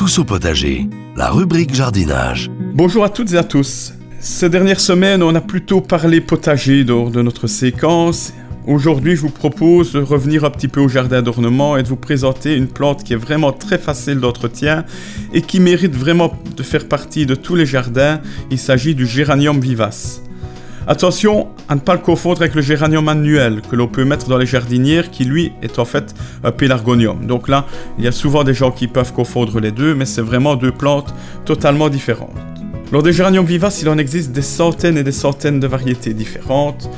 Tous au potager, la rubrique jardinage. Bonjour à toutes et à tous. Ces dernières semaines, on a plutôt parlé potager lors de notre séquence. Aujourd'hui, je vous propose de revenir un petit peu au jardin d'ornement et de vous présenter une plante qui est vraiment très facile d'entretien et qui mérite vraiment de faire partie de tous les jardins. Il s'agit du géranium vivace. Attention à ne pas le confondre avec le géranium annuel que l'on peut mettre dans les jardinières qui lui est en fait un pélargonium. Donc là, il y a souvent des gens qui peuvent confondre les deux, mais c'est vraiment deux plantes totalement différentes. Lors des géraniums vivaces, il en existe des centaines et des centaines de variétés différentes.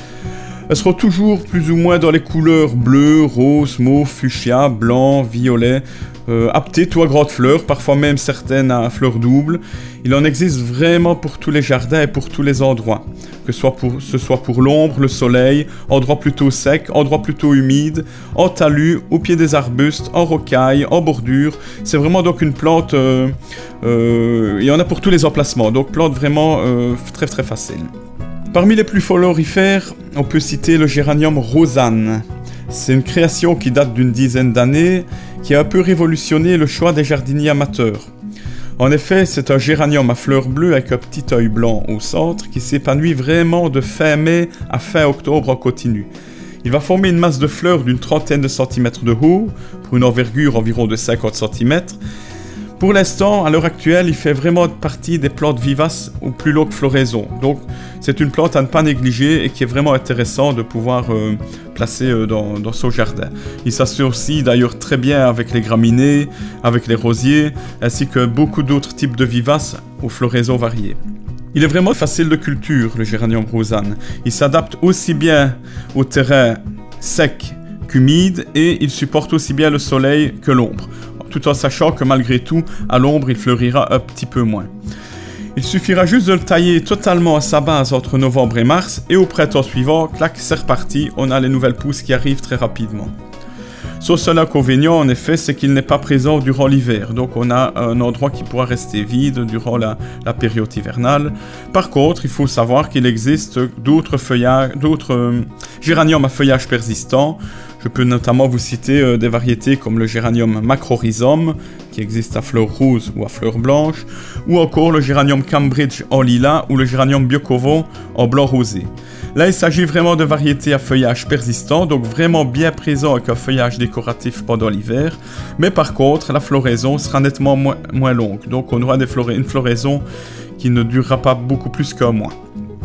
Elles seront toujours plus ou moins dans les couleurs bleu, rose, mauve, fuchsia, blanc, violet, euh, tout à grandes fleurs, parfois même certaines à fleurs doubles. Il en existe vraiment pour tous les jardins et pour tous les endroits, que ce soit pour, l'ombre, le soleil, endroits plutôt secs, endroits plutôt humides, en talus, au pied des arbustes, en rocaille, en bordure. C'est vraiment donc une plante, euh, euh, il y en a pour tous les emplacements, donc plante vraiment euh, très très facile. Parmi les plus florifères, on peut citer le géranium rosanne. C'est une création qui date d'une dizaine d'années, qui a un peu révolutionné le choix des jardiniers amateurs. En effet, c'est un géranium à fleurs bleues avec un petit œil blanc au centre qui s'épanouit vraiment de fin mai à fin octobre en continu. Il va former une masse de fleurs d'une trentaine de centimètres de haut, pour une envergure environ de 50 cm, pour l'instant, à l'heure actuelle, il fait vraiment partie des plantes vivaces aux plus longues floraisons. Donc, c'est une plante à ne pas négliger et qui est vraiment intéressant de pouvoir euh, placer euh, dans, son jardin. Il s'associe d'ailleurs très bien avec les graminées, avec les rosiers, ainsi que beaucoup d'autres types de vivaces aux floraisons variées. Il est vraiment facile de culture, le géranium rosanne. Il s'adapte aussi bien au terrain sec qu'humide et il supporte aussi bien le soleil que l'ombre tout en sachant que malgré tout, à l'ombre, il fleurira un petit peu moins. Il suffira juste de le tailler totalement à sa base entre novembre et mars, et au printemps suivant, clac, c'est reparti, on a les nouvelles pousses qui arrivent très rapidement. Son seul inconvénient, en effet, c'est qu'il n'est pas présent durant l'hiver, donc on a un endroit qui pourra rester vide durant la, période hivernale. Par contre, il faut savoir qu'il existe d'autres feuillages, d'autres euh, géraniums à feuillage persistant. Je peux notamment vous citer euh, des variétés comme le géranium macrorhizome, qui existe à fleurs roses ou à fleurs blanches, ou encore le géranium Cambridge en lilas ou le géranium Biocovo en blanc rosé. Là, il s'agit vraiment de variétés à feuillage persistant, donc vraiment bien présent avec un feuillage décoratif pendant l'hiver. Mais par contre, la floraison sera nettement moins, longue, donc on aura une floraison qui ne durera pas beaucoup plus qu'un mois.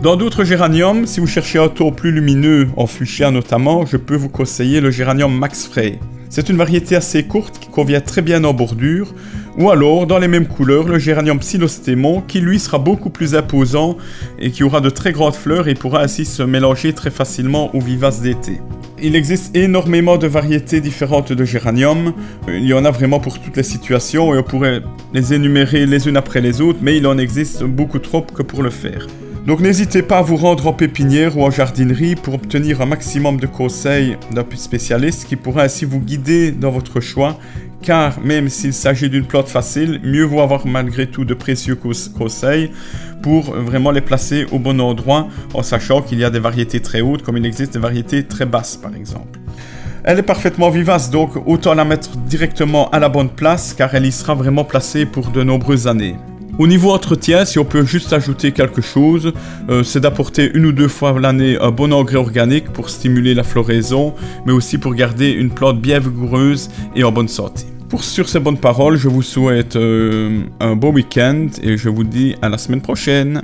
Dans d'autres géraniums, si vous cherchez un ton plus lumineux, en fuchsia notamment, je peux vous conseiller le géranium Max Frey. C'est une variété assez courte qui convient très bien en bordure, ou alors dans les mêmes couleurs le géranium psilostémon qui lui sera beaucoup plus imposant et qui aura de très grandes fleurs et pourra ainsi se mélanger très facilement aux vivaces d'été. Il existe énormément de variétés différentes de géranium, il y en a vraiment pour toutes les situations et on pourrait les énumérer les unes après les autres, mais il en existe beaucoup trop que pour le faire. Donc n'hésitez pas à vous rendre en pépinière ou en jardinerie pour obtenir un maximum de conseils d'un spécialiste qui pourra ainsi vous guider dans votre choix, car même s'il s'agit d'une plante facile, mieux vaut avoir malgré tout de précieux conseils pour vraiment les placer au bon endroit en sachant qu'il y a des variétés très hautes comme il existe des variétés très basses par exemple. Elle est parfaitement vivace, donc autant la mettre directement à la bonne place car elle y sera vraiment placée pour de nombreuses années. Au niveau entretien, si on peut juste ajouter quelque chose, euh, c'est d'apporter une ou deux fois l'année un bon engrais organique pour stimuler la floraison, mais aussi pour garder une plante bien vigoureuse et en bonne santé. Pour sur ces bonnes paroles, je vous souhaite euh, un beau week-end et je vous dis à la semaine prochaine.